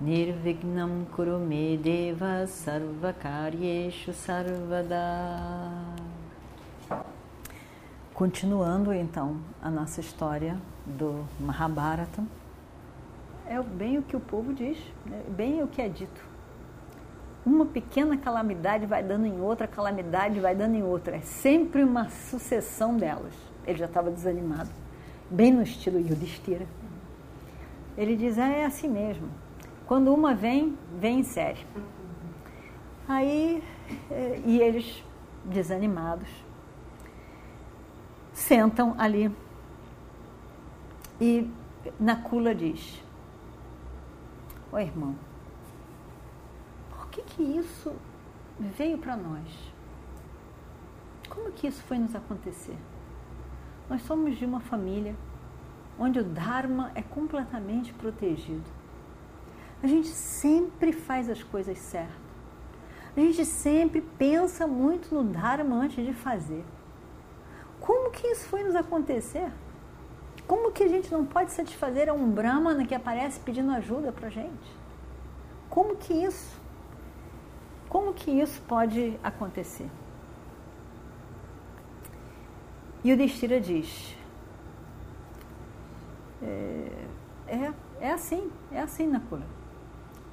Nirvignam Kurume Deva Sarvakaryeshu Sarvada Continuando então a nossa história do Mahabharata, é bem o que o povo diz, né? bem o que é dito. Uma pequena calamidade vai dando em outra, calamidade vai dando em outra. É sempre uma sucessão delas. Ele já estava desanimado, bem no estilo Yudhishthira. Ele diz: ah, é assim mesmo. Quando uma vem, vem em série. Aí, eh, e eles desanimados, sentam ali. E Nakula diz: Ô oh, irmão, por que que isso veio para nós? Como que isso foi nos acontecer? Nós somos de uma família onde o Dharma é completamente protegido. A gente sempre faz as coisas certas. A gente sempre pensa muito no Dharma antes de fazer. Como que isso foi nos acontecer? Como que a gente não pode satisfazer a um Brahmana que aparece pedindo ajuda para gente? Como que isso? Como que isso pode acontecer? E o Destira diz: é, é, é assim, é assim na cura.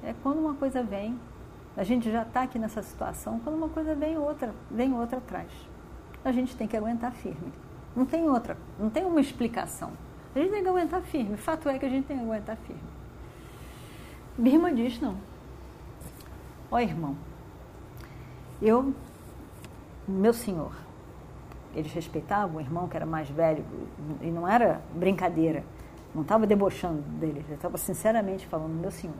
É quando uma coisa vem, a gente já está aqui nessa situação, quando uma coisa vem, outra, vem outra atrás a gente tem que aguentar firme. Não tem outra, não tem uma explicação. A gente tem que aguentar firme. Fato é que a gente tem que aguentar firme. Birma diz não. Ó irmão, eu, meu senhor, eles respeitavam o irmão que era mais velho e não era brincadeira, não estava debochando dele, já estava sinceramente falando, meu senhor,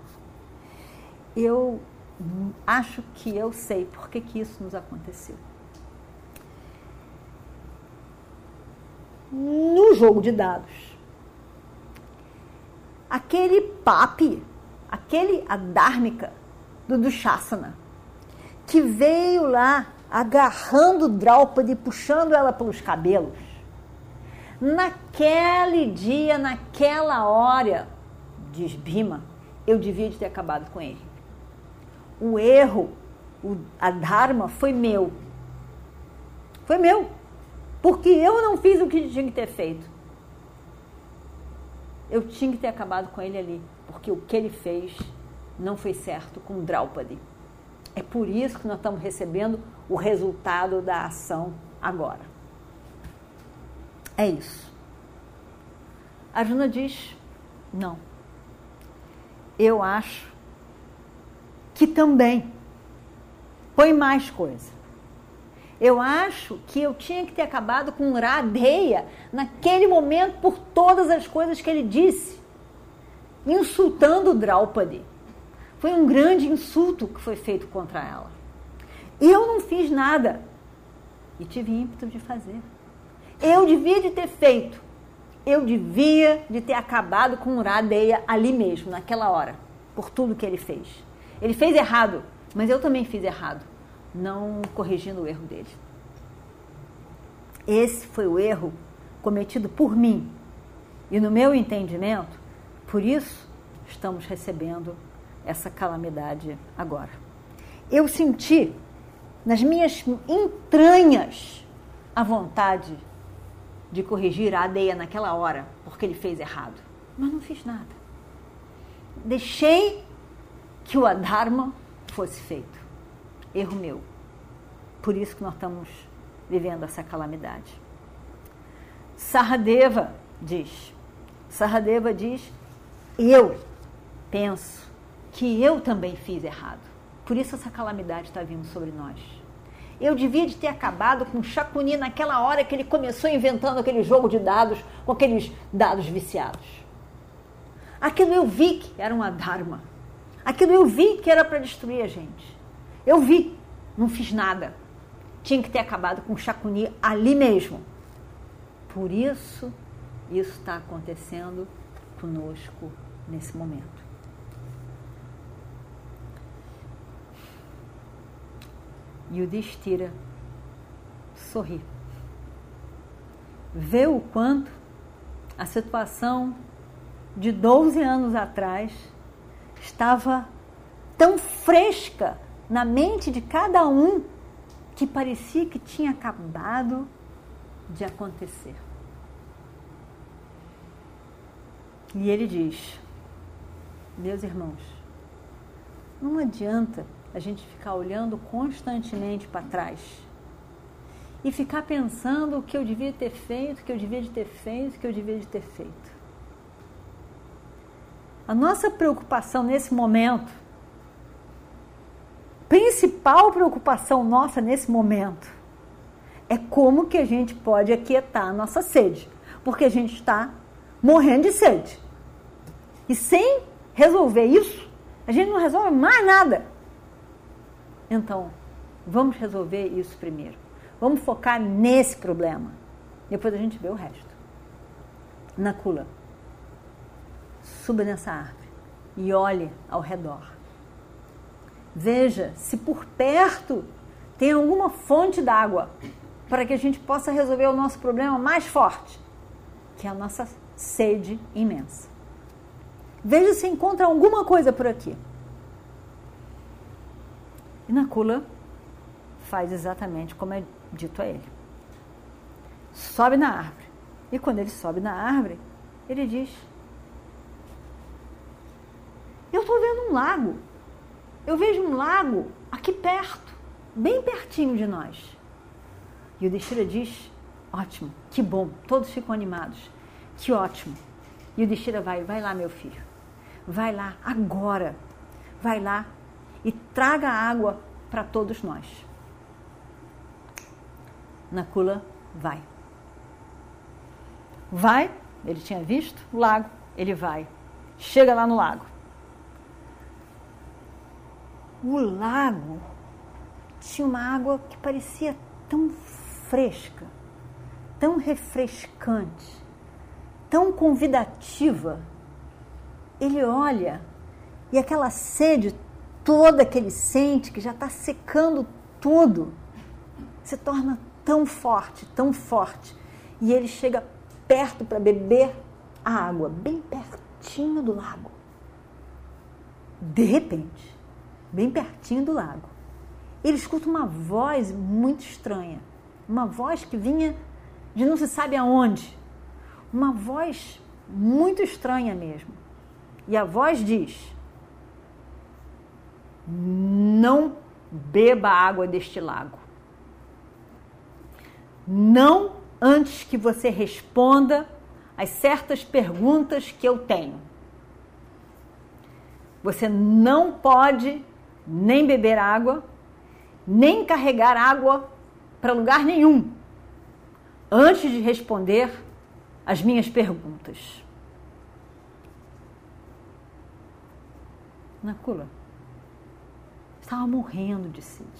eu acho que eu sei por que, que isso nos aconteceu. no jogo de dados. Aquele papi, aquele adármica do Dushasana, que veio lá agarrando Draupadi, puxando ela pelos cabelos. Naquele dia, naquela hora, diz Bhima, eu devia de ter acabado com ele. O erro, o, a Dharma foi meu. Foi meu. Porque eu não fiz o que tinha que ter feito. Eu tinha que ter acabado com ele ali. Porque o que ele fez não foi certo com Draupadi. É por isso que nós estamos recebendo o resultado da ação agora. É isso. A Juna diz: não. Eu acho que também põe mais coisa. Eu acho que eu tinha que ter acabado com Radeia naquele momento por todas as coisas que ele disse, insultando Draupadi. Foi um grande insulto que foi feito contra ela. Eu não fiz nada e tive ímpeto de fazer. Eu devia de ter feito. Eu devia de ter acabado com Radeia ali mesmo, naquela hora, por tudo que ele fez. Ele fez errado, mas eu também fiz errado não corrigindo o erro dele. Esse foi o erro cometido por mim. E no meu entendimento, por isso estamos recebendo essa calamidade agora. Eu senti nas minhas entranhas a vontade de corrigir a Adeia naquela hora, porque ele fez errado. Mas não fiz nada. Deixei que o Adharma fosse feito erro meu. Por isso que nós estamos vivendo essa calamidade. Saradeva diz, Saradeva diz, eu penso que eu também fiz errado. Por isso essa calamidade está vindo sobre nós. Eu devia de ter acabado com Chacuni naquela hora que ele começou inventando aquele jogo de dados com aqueles dados viciados. Aquilo eu vi que era uma dharma. Aquilo eu vi que era para destruir a gente. Eu vi, não fiz nada. Tinha que ter acabado com o Chacuni ali mesmo. Por isso, isso está acontecendo conosco nesse momento. E o Destira sorri. Vê o quanto a situação de 12 anos atrás estava tão fresca na mente de cada um que parecia que tinha acabado de acontecer. E ele diz: Meus irmãos, não adianta a gente ficar olhando constantemente para trás e ficar pensando o que eu devia ter feito, o que eu devia de ter feito, o que eu devia de ter feito. A nossa preocupação nesse momento, principal preocupação nossa nesse momento, é como que a gente pode aquietar a nossa sede, porque a gente está morrendo de sede. E sem resolver isso, a gente não resolve mais nada. Então, vamos resolver isso primeiro. Vamos focar nesse problema. Depois a gente vê o resto. Nakula, suba nessa árvore e olhe ao redor. Veja se por perto tem alguma fonte d'água para que a gente possa resolver o nosso problema mais forte, que é a nossa sede imensa. Veja se encontra alguma coisa por aqui. E Nakula faz exatamente como é dito a ele. Sobe na árvore. E quando ele sobe na árvore, ele diz: um lago. Eu vejo um lago aqui perto, bem pertinho de nós. E o Destira diz: Ótimo, que bom. Todos ficam animados. Que ótimo. E o Destira vai: Vai lá, meu filho. Vai lá agora. Vai lá e traga água para todos nós. Nakula vai. Vai, ele tinha visto o lago, ele vai. Chega lá no lago. O lago tinha uma água que parecia tão fresca, tão refrescante, tão convidativa. Ele olha e aquela sede toda que ele sente, que já está secando tudo, se torna tão forte, tão forte. E ele chega perto para beber a água, bem pertinho do lago. De repente, bem pertinho do lago, ele escuta uma voz muito estranha. Uma voz que vinha de não se sabe aonde. Uma voz muito estranha mesmo. E a voz diz: não beba água deste lago. Não antes que você responda as certas perguntas que eu tenho. Você não pode nem beber água, nem carregar água para lugar nenhum antes de responder as minhas perguntas. Nakula estava morrendo de sede.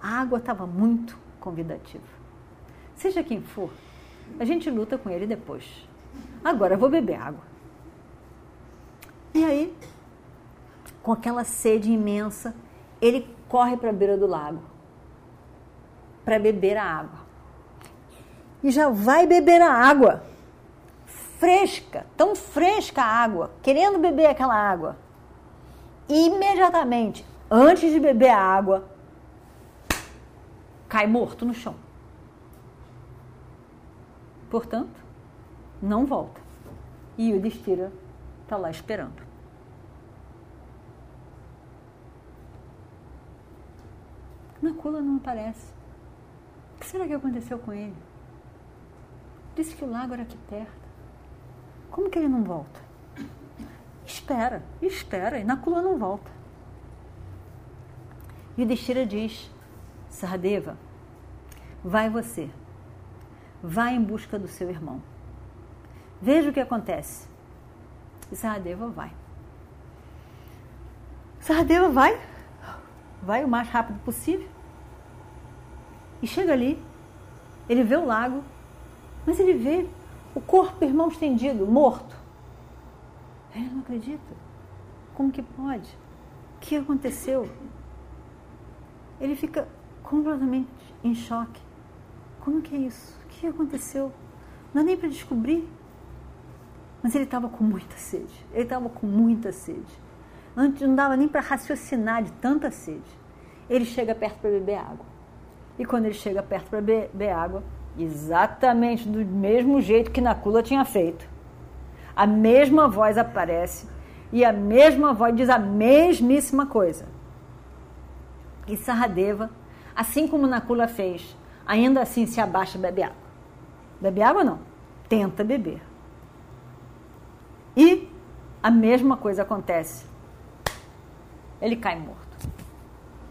A água estava muito convidativa. Seja quem for, a gente luta com ele depois. Agora eu vou beber água. E aí, com aquela sede imensa, ele corre para a beira do lago para beber a água. E já vai beber a água. Fresca, tão fresca a água, querendo beber aquela água. E imediatamente antes de beber a água, cai morto no chão. Portanto, não volta. E o Destira está lá esperando. Nakula não aparece. O que será que aconteceu com ele? Disse que o lago era aqui perto. Como que ele não volta? Espera, espera, e Nakula não volta. E Destira diz: Sahadeva, vai você, vai em busca do seu irmão. Veja o que acontece. E Sahadeva vai. Sahadeva vai, vai o mais rápido possível. E chega ali, ele vê o lago, mas ele vê o corpo, irmão estendido, morto. Ele não acredita. Como que pode? O que aconteceu? Ele fica completamente em choque. Como que é isso? O que aconteceu? Não é nem para descobrir. Mas ele estava com muita sede. Ele estava com muita sede. Antes não dava nem para raciocinar de tanta sede. Ele chega perto para beber água. E quando ele chega perto para beber água, exatamente do mesmo jeito que Nakula tinha feito, a mesma voz aparece e a mesma voz diz a mesmíssima coisa. E Saradeva, assim como Nakula fez, ainda assim se abaixa e bebe água. Bebe água não, tenta beber. E a mesma coisa acontece ele cai morto.